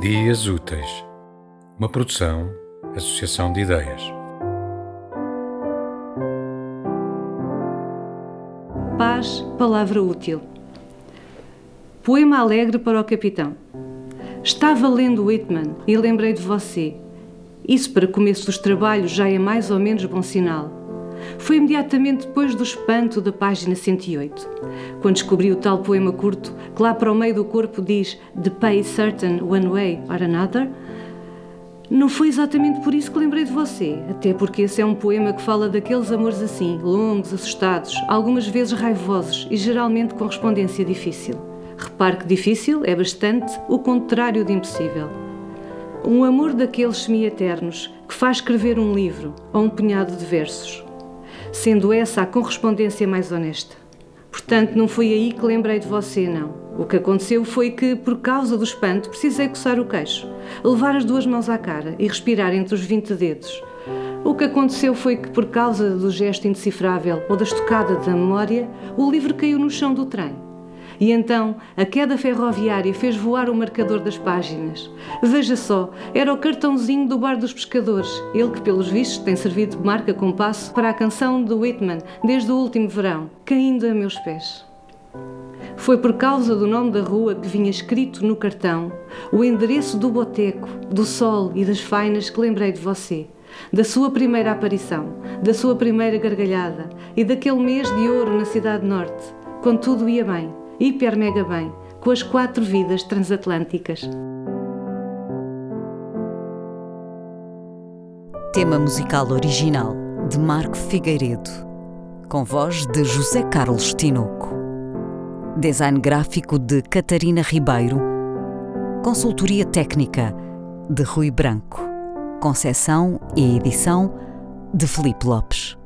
Dias Úteis, uma produção, associação de ideias. Paz, palavra útil. Poema alegre para o capitão. Estava lendo Whitman e lembrei de você. Isso para começo dos trabalhos já é mais ou menos bom sinal. Foi imediatamente depois do espanto da página 108, quando descobri o tal poema curto que lá para o meio do corpo diz The pay certain one way or another. Não foi exatamente por isso que lembrei de você, até porque esse é um poema que fala daqueles amores assim, longos, assustados, algumas vezes raivosos e geralmente correspondência difícil. Repare que difícil é bastante o contrário de impossível. Um amor daqueles semi-eternos que faz escrever um livro ou um punhado de versos sendo essa a correspondência mais honesta. Portanto, não foi aí que lembrei de você, não. O que aconteceu foi que, por causa do espanto, precisei coçar o queixo, levar as duas mãos à cara e respirar entre os 20 dedos. O que aconteceu foi que, por causa do gesto indecifrável ou da estocada da memória, o livro caiu no chão do trem e então a queda ferroviária fez voar o marcador das páginas. Veja só, era o cartãozinho do Bar dos Pescadores, ele que, pelos vistos, tem servido de marca compasso para a canção de Whitman desde o último verão, caindo a meus pés. Foi por causa do nome da rua que vinha escrito no cartão, o endereço do boteco, do sol e das fainas que lembrei de você, da sua primeira aparição, da sua primeira gargalhada e daquele mês de ouro na Cidade Norte, quando tudo ia bem hiper mega bem, com as quatro vidas transatlânticas. Tema musical original de Marco Figueiredo, com voz de José Carlos Tinoco. Design gráfico de Catarina Ribeiro. Consultoria técnica de Rui Branco. Concessão e edição de Felipe Lopes.